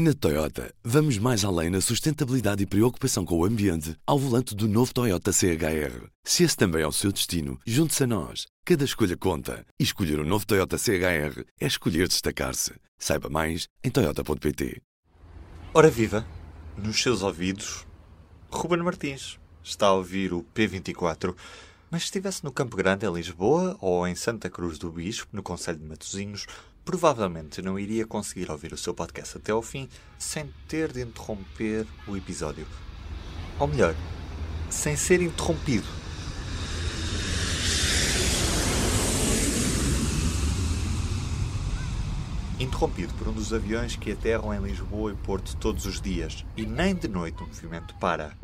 Na Toyota, vamos mais além na sustentabilidade e preocupação com o ambiente ao volante do novo Toyota CHR. Se esse também é o seu destino, junte-se a nós. Cada escolha conta. E escolher o um novo Toyota CHR é escolher destacar-se. Saiba mais em Toyota.pt. Ora viva! Nos seus ouvidos, Ruben Martins está a ouvir o P24. Mas se estivesse no Campo Grande, em Lisboa, ou em Santa Cruz do Bispo, no Conselho de Matosinhos, provavelmente não iria conseguir ouvir o seu podcast até ao fim sem ter de interromper o episódio. Ou melhor, sem ser interrompido. Interrompido por um dos aviões que aterram em Lisboa e Porto todos os dias, e nem de noite o movimento para.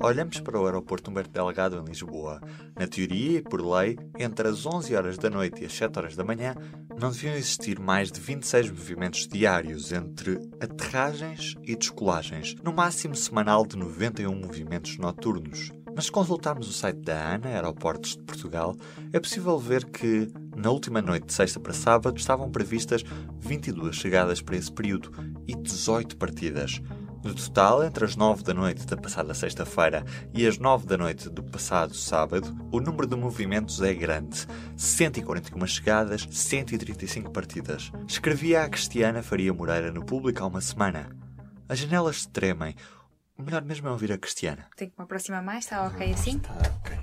Olhamos para o aeroporto Humberto Delgado em Lisboa. Na teoria e por lei, entre as 11 horas da noite e as 7 horas da manhã, não deviam existir mais de 26 movimentos diários entre aterragens e descolagens, no máximo semanal de 91 movimentos noturnos. Mas se consultarmos o site da ANA, Aeroportos de Portugal, é possível ver que, na última noite de sexta para sábado, estavam previstas 22 chegadas para esse período e 18 partidas. No total, entre as 9 da noite da passada sexta-feira e as 9 da noite do passado sábado, o número de movimentos é grande. 141 chegadas, 135 partidas. Escrevia a Cristiana Faria Moreira no público há uma semana. As janelas se tremem. O melhor mesmo é ouvir a Cristiana. Tem que me aproximar mais, está ok assim? Está ok.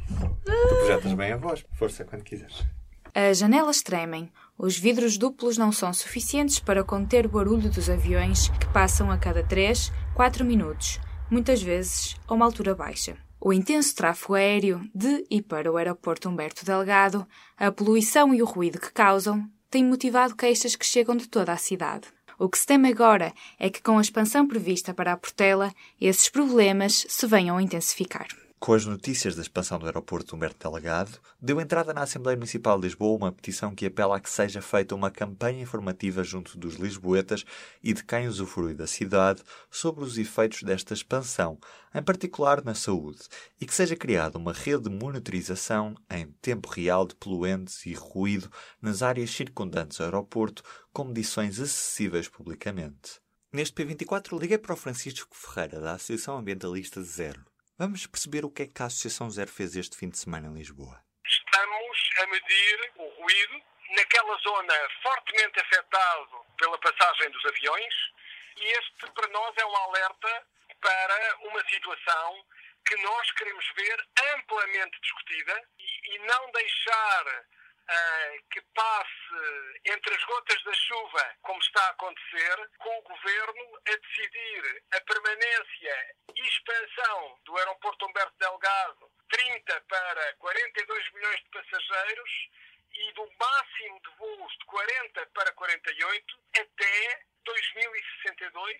Tu projetas bem a voz. Força, quando quiseres. As janelas tremem. Os vidros duplos não são suficientes para conter o barulho dos aviões que passam a cada 3, 4 minutos, muitas vezes a uma altura baixa. O intenso tráfego aéreo de e para o aeroporto Humberto Delgado, a poluição e o ruído que causam, têm motivado queixas que chegam de toda a cidade. O que se teme agora é que, com a expansão prevista para a Portela, esses problemas se venham a intensificar. Com as notícias da expansão do aeroporto Humberto Delgado, deu entrada na Assembleia Municipal de Lisboa uma petição que apela a que seja feita uma campanha informativa junto dos lisboetas e de quem usufrui da cidade sobre os efeitos desta expansão, em particular na saúde, e que seja criada uma rede de monitorização em tempo real de poluentes e ruído nas áreas circundantes ao aeroporto, com medições acessíveis publicamente. Neste P24 liguei para o Francisco Ferreira, da Associação Ambientalista Zero. Vamos perceber o que é que a Associação Zero fez este fim de semana em Lisboa. Estamos a medir o ruído naquela zona fortemente afetado pela passagem dos aviões e este para nós é um alerta para uma situação que nós queremos ver amplamente discutida e não deixar uh, que passe entre as gotas da chuva, como está a acontecer, com o governo a decidir a permanência e expansão do aeroporto Humberto Delgado 30 para 42 milhões de passageiros e do máximo de voos de 40 para 48 até 2062,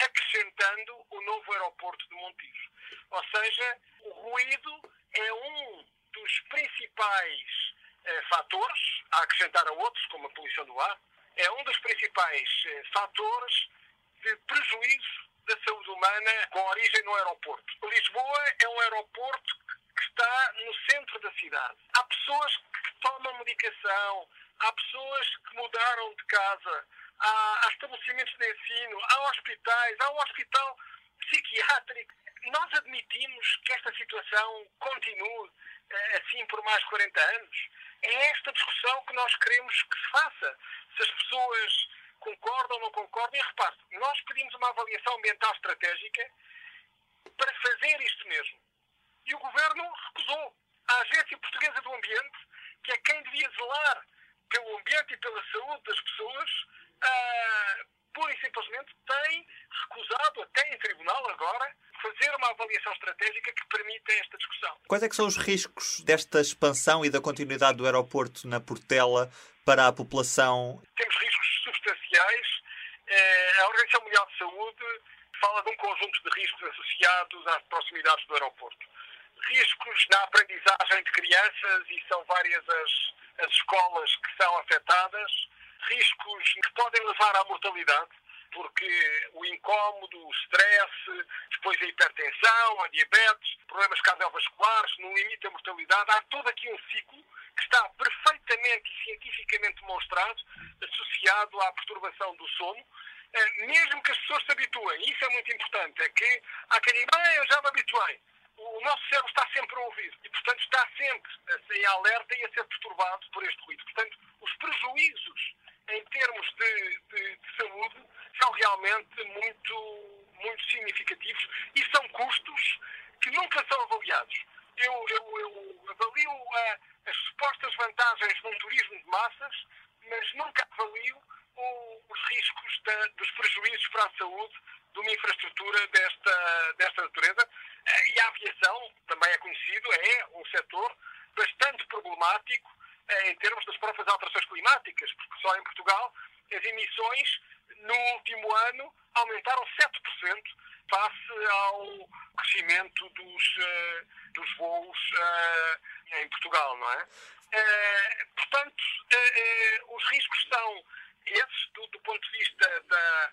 acrescentando o novo aeroporto de Montijo. Ou seja, o ruído é um dos principais fatores, a acrescentar a outros, como a poluição do ar, é um dos principais eh, fatores de prejuízo da saúde humana com origem no aeroporto. Lisboa é um aeroporto que está no centro da cidade. Há pessoas que tomam medicação, há pessoas que mudaram de casa, há, há estabelecimentos de ensino, há hospitais, há um hospital psiquiátrico. Nós admitimos que esta situação continue eh, assim por mais de 40 anos. É esta discussão que nós queremos que se faça. Se as pessoas concordam ou não concordam, e repare, nós pedimos uma avaliação ambiental estratégica para fazer isto mesmo. E o Governo recusou. A Agência Portuguesa do Ambiente, que é quem devia zelar pelo ambiente e pela saúde das pessoas, uh, pura e simplesmente tem recusado, até em tribunal agora, fazer uma avaliação estratégica que permita esta discussão. Quais é que são os riscos desta expansão e da continuidade do aeroporto na Portela para a população? Temos riscos substanciais. Eh, a Organização Mundial de Saúde fala de um conjunto de riscos associados às proximidades do aeroporto. Riscos na aprendizagem de crianças, e são várias as, as escolas que são afetadas. Riscos que podem levar à mortalidade porque o incómodo, o stress, depois a hipertensão, a diabetes, problemas cardiovasculares, no limite da mortalidade, há todo aqui um ciclo que está perfeitamente e cientificamente demonstrado associado à perturbação do sono eh, mesmo que as pessoas se habituem, isso é muito importante, é que há quem diga, eu já me habituei. O nosso cérebro está sempre a ouvir e, portanto, está sempre em alerta e a ser perturbado por este ruído. Portanto, os prejuízos em termos de, de, de saúde são realmente muito, muito significativos e são custos que nunca são avaliados. Eu, eu, eu avalio a, as supostas vantagens de um turismo de massas, mas nunca avalio o, os riscos da, dos prejuízos para a saúde de uma infraestrutura desta, desta natureza. E a aviação, também é conhecido, é um setor bastante problemático em termos das próprias alterações climáticas, porque só em Portugal as emissões no último ano aumentaram 7% face ao crescimento dos, uh, dos voos uh, em Portugal, não é? Uh, portanto, os riscos são esses, do, do ponto de vista da,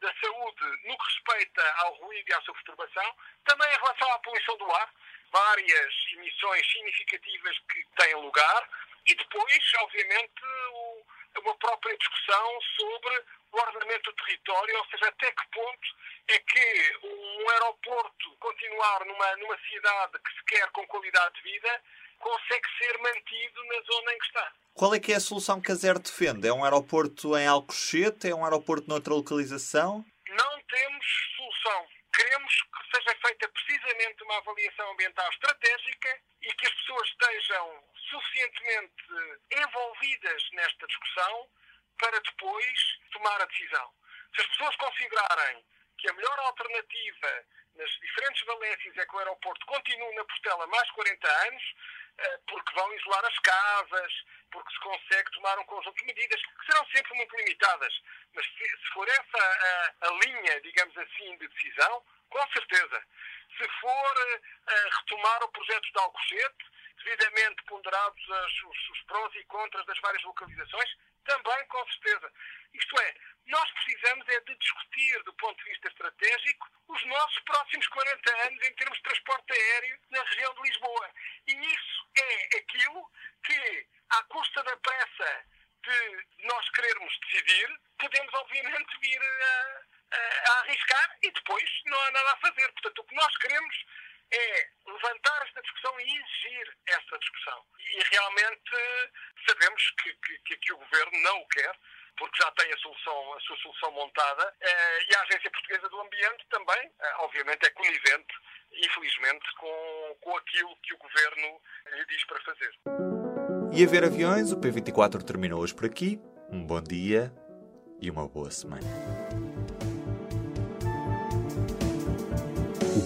da saúde, no que respeita ao ruído e à sua perturbação, também em relação à poluição do ar, várias emissões significativas que têm lugar, e depois, obviamente, o, uma própria discussão sobre o ordenamento do território, ou seja, até que ponto é que um aeroporto continuar numa, numa cidade que se quer com qualidade de vida consegue ser mantido na zona em que está. Qual é que é a solução que a ZER defende? É um aeroporto em Alcochete? É um aeroporto noutra localização? Não temos solução. Queremos que seja feita precisamente uma avaliação ambiental estratégica e que as pessoas estejam suficientemente envolvidas nesta discussão para depois tomar a decisão. Se as pessoas considerarem que a melhor alternativa nas diferentes valências é que o aeroporto continue na Portela mais 40 anos, eh, porque vão isolar as casas, porque se consegue tomar um conjunto de medidas que serão sempre muito limitadas. Mas se, for essa a, a linha, digamos assim, de decisão, com certeza. Se for eh, a retomar o projeto de Alcochete, devidamente ponderados as, os, os prós e contras das várias localizações, também, com certeza. Isto é, nós precisamos é de discutir, do ponto de vista estratégico, os nossos próximos 40 anos em termos de transporte aéreo na região de Lisboa. E isso é aquilo que, à custa da pressa de nós querermos decidir, podemos obviamente vir a, a, a arriscar e depois não há nada a fazer. Portanto, o que nós queremos é levantar esta discussão e exigir essa discussão. E realmente sabemos que, que, que o Governo não o quer, porque já tem a, solução, a sua solução montada, eh, e a Agência Portuguesa do Ambiente também, eh, obviamente, é conivente, infelizmente, com, com aquilo que o Governo lhe diz para fazer. E a ver aviões, o P24 terminou hoje por aqui. Um bom dia e uma boa semana.